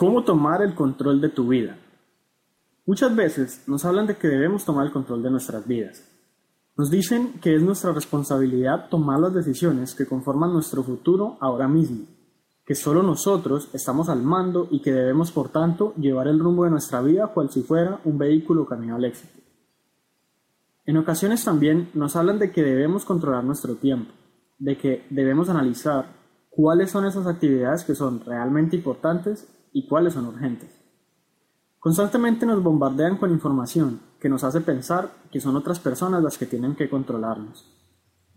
¿Cómo tomar el control de tu vida? Muchas veces nos hablan de que debemos tomar el control de nuestras vidas. Nos dicen que es nuestra responsabilidad tomar las decisiones que conforman nuestro futuro ahora mismo, que solo nosotros estamos al mando y que debemos por tanto llevar el rumbo de nuestra vida cual si fuera un vehículo camino al éxito. En ocasiones también nos hablan de que debemos controlar nuestro tiempo, de que debemos analizar cuáles son esas actividades que son realmente importantes y cuáles son urgentes. Constantemente nos bombardean con información que nos hace pensar que son otras personas las que tienen que controlarnos.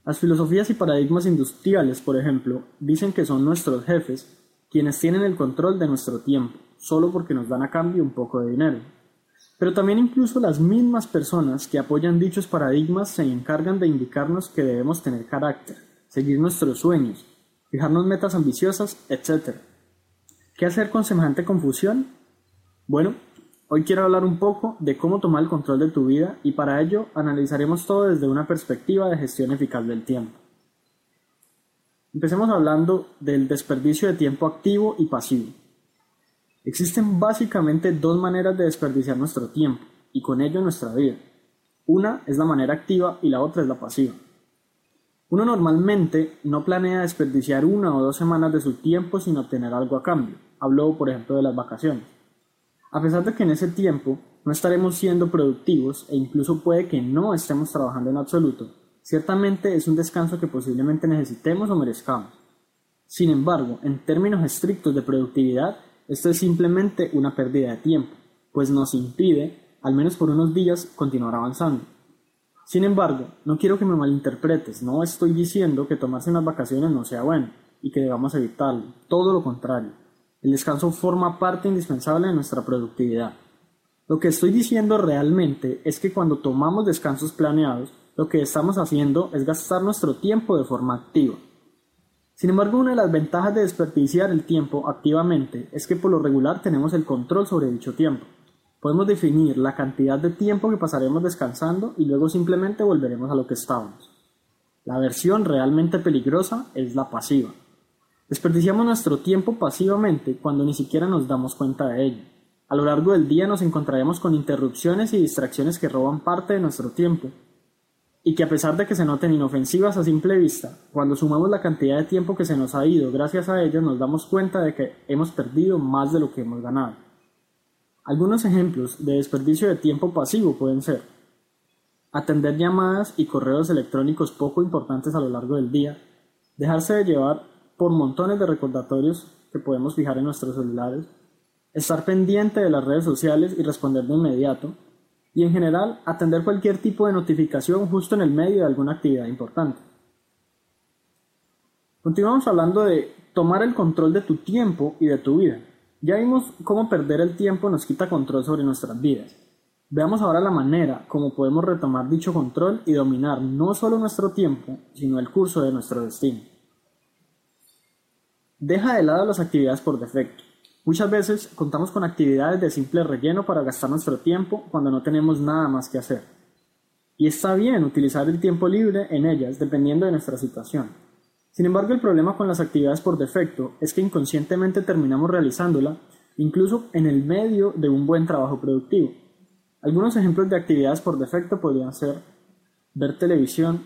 Las filosofías y paradigmas industriales, por ejemplo, dicen que son nuestros jefes quienes tienen el control de nuestro tiempo, solo porque nos dan a cambio un poco de dinero. Pero también incluso las mismas personas que apoyan dichos paradigmas se encargan de indicarnos que debemos tener carácter, seguir nuestros sueños, fijarnos metas ambiciosas, etc. ¿Qué hacer con semejante confusión? Bueno, hoy quiero hablar un poco de cómo tomar el control de tu vida y para ello analizaremos todo desde una perspectiva de gestión eficaz del tiempo. Empecemos hablando del desperdicio de tiempo activo y pasivo. Existen básicamente dos maneras de desperdiciar nuestro tiempo y con ello nuestra vida. Una es la manera activa y la otra es la pasiva. Uno normalmente no planea desperdiciar una o dos semanas de su tiempo sin obtener algo a cambio. Hablo, por ejemplo, de las vacaciones. A pesar de que en ese tiempo no estaremos siendo productivos e incluso puede que no estemos trabajando en absoluto, ciertamente es un descanso que posiblemente necesitemos o merezcamos. Sin embargo, en términos estrictos de productividad, esto es simplemente una pérdida de tiempo, pues nos impide, al menos por unos días, continuar avanzando. Sin embargo, no quiero que me malinterpretes, no estoy diciendo que tomarse unas vacaciones no sea bueno y que debamos evitarlo, todo lo contrario. El descanso forma parte indispensable de nuestra productividad. Lo que estoy diciendo realmente es que cuando tomamos descansos planeados, lo que estamos haciendo es gastar nuestro tiempo de forma activa. Sin embargo, una de las ventajas de desperdiciar el tiempo activamente es que por lo regular tenemos el control sobre dicho tiempo. Podemos definir la cantidad de tiempo que pasaremos descansando y luego simplemente volveremos a lo que estábamos. La versión realmente peligrosa es la pasiva. Desperdiciamos nuestro tiempo pasivamente cuando ni siquiera nos damos cuenta de ello. A lo largo del día nos encontraremos con interrupciones y distracciones que roban parte de nuestro tiempo y que a pesar de que se noten inofensivas a simple vista, cuando sumamos la cantidad de tiempo que se nos ha ido gracias a ellas nos damos cuenta de que hemos perdido más de lo que hemos ganado. Algunos ejemplos de desperdicio de tiempo pasivo pueden ser atender llamadas y correos electrónicos poco importantes a lo largo del día, dejarse de llevar por montones de recordatorios que podemos fijar en nuestros celulares, estar pendiente de las redes sociales y responder de inmediato, y en general atender cualquier tipo de notificación justo en el medio de alguna actividad importante. Continuamos hablando de tomar el control de tu tiempo y de tu vida. Ya vimos cómo perder el tiempo nos quita control sobre nuestras vidas. Veamos ahora la manera como podemos retomar dicho control y dominar no solo nuestro tiempo, sino el curso de nuestro destino. Deja de lado las actividades por defecto. Muchas veces contamos con actividades de simple relleno para gastar nuestro tiempo cuando no tenemos nada más que hacer. Y está bien utilizar el tiempo libre en ellas dependiendo de nuestra situación. Sin embargo, el problema con las actividades por defecto es que inconscientemente terminamos realizándola incluso en el medio de un buen trabajo productivo. Algunos ejemplos de actividades por defecto podrían ser ver televisión,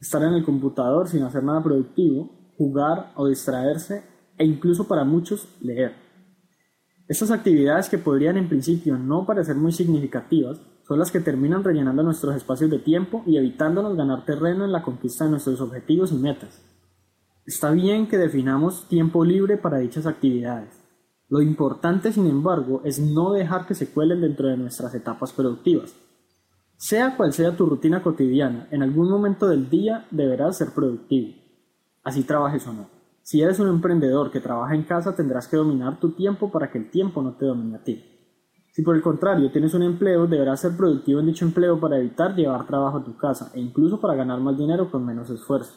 estar en el computador sin hacer nada productivo, jugar o distraerse e incluso para muchos leer. Estas actividades que podrían en principio no parecer muy significativas son las que terminan rellenando nuestros espacios de tiempo y evitándonos ganar terreno en la conquista de nuestros objetivos y metas. Está bien que definamos tiempo libre para dichas actividades. Lo importante, sin embargo, es no dejar que se cuelen dentro de nuestras etapas productivas. Sea cual sea tu rutina cotidiana, en algún momento del día deberás ser productivo, así trabajes o no. Si eres un emprendedor que trabaja en casa, tendrás que dominar tu tiempo para que el tiempo no te domine a ti. Si por el contrario tienes un empleo, deberás ser productivo en dicho empleo para evitar llevar trabajo a tu casa e incluso para ganar más dinero con menos esfuerzo.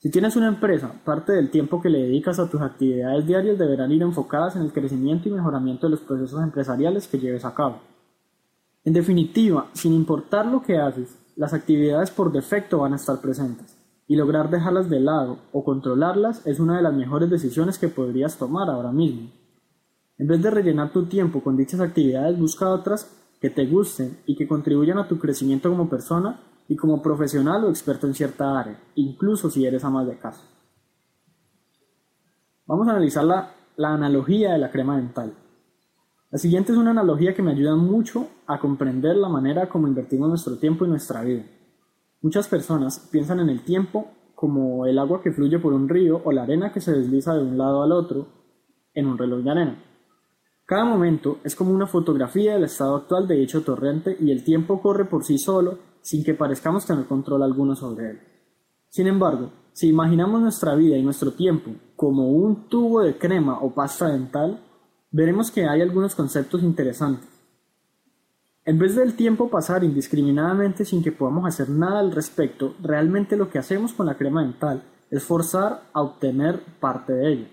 Si tienes una empresa, parte del tiempo que le dedicas a tus actividades diarias deberán ir enfocadas en el crecimiento y mejoramiento de los procesos empresariales que lleves a cabo. En definitiva, sin importar lo que haces, las actividades por defecto van a estar presentes, y lograr dejarlas de lado o controlarlas es una de las mejores decisiones que podrías tomar ahora mismo. En vez de rellenar tu tiempo con dichas actividades, busca otras que te gusten y que contribuyan a tu crecimiento como persona y como profesional o experto en cierta área, incluso si eres ama de casa. Vamos a analizar la, la analogía de la crema dental. La siguiente es una analogía que me ayuda mucho a comprender la manera como invertimos nuestro tiempo y nuestra vida. Muchas personas piensan en el tiempo como el agua que fluye por un río o la arena que se desliza de un lado al otro en un reloj de arena. Cada momento es como una fotografía del estado actual de dicho torrente y el tiempo corre por sí solo sin que parezcamos tener control alguno sobre él. Sin embargo, si imaginamos nuestra vida y nuestro tiempo como un tubo de crema o pasta dental, veremos que hay algunos conceptos interesantes. En vez del tiempo pasar indiscriminadamente sin que podamos hacer nada al respecto, realmente lo que hacemos con la crema dental es forzar a obtener parte de ella.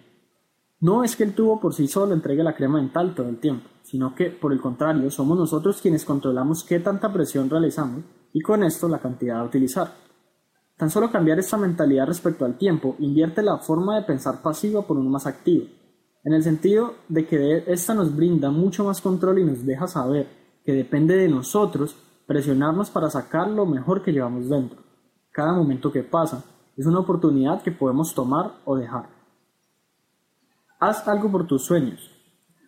No es que el tubo por sí solo entregue la crema dental todo el tiempo, sino que, por el contrario, somos nosotros quienes controlamos qué tanta presión realizamos y con esto la cantidad a utilizar. Tan solo cambiar esta mentalidad respecto al tiempo invierte la forma de pensar pasiva por uno más activo, en el sentido de que esta nos brinda mucho más control y nos deja saber que depende de nosotros presionarnos para sacar lo mejor que llevamos dentro. Cada momento que pasa es una oportunidad que podemos tomar o dejar. Haz algo por tus sueños.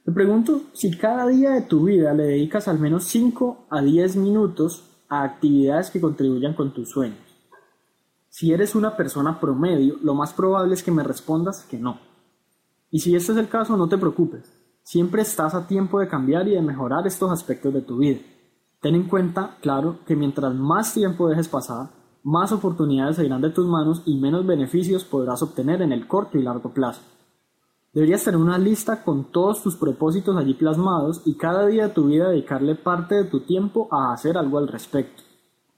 Me pregunto si cada día de tu vida le dedicas al menos 5 a 10 minutos a actividades que contribuyan con tus sueños. Si eres una persona promedio, lo más probable es que me respondas que no. Y si este es el caso, no te preocupes. Siempre estás a tiempo de cambiar y de mejorar estos aspectos de tu vida. Ten en cuenta, claro, que mientras más tiempo dejes pasar, más oportunidades se irán de tus manos y menos beneficios podrás obtener en el corto y largo plazo. Deberías tener una lista con todos tus propósitos allí plasmados y cada día de tu vida dedicarle parte de tu tiempo a hacer algo al respecto.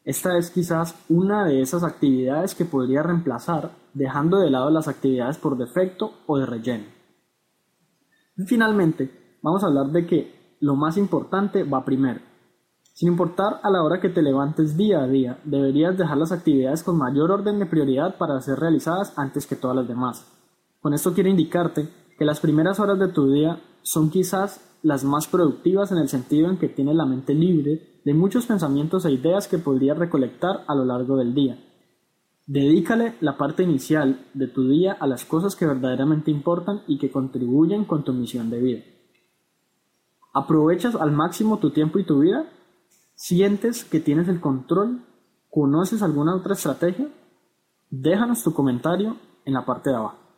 Esta es quizás una de esas actividades que podría reemplazar dejando de lado las actividades por defecto o de relleno. Y finalmente, vamos a hablar de que lo más importante va primero. Sin importar a la hora que te levantes día a día, deberías dejar las actividades con mayor orden de prioridad para ser realizadas antes que todas las demás. Con esto quiero indicarte que las primeras horas de tu día son quizás las más productivas en el sentido en que tienes la mente libre de muchos pensamientos e ideas que podrías recolectar a lo largo del día. Dedícale la parte inicial de tu día a las cosas que verdaderamente importan y que contribuyen con tu misión de vida. ¿Aprovechas al máximo tu tiempo y tu vida? ¿Sientes que tienes el control? ¿Conoces alguna otra estrategia? Déjanos tu comentario en la parte de abajo.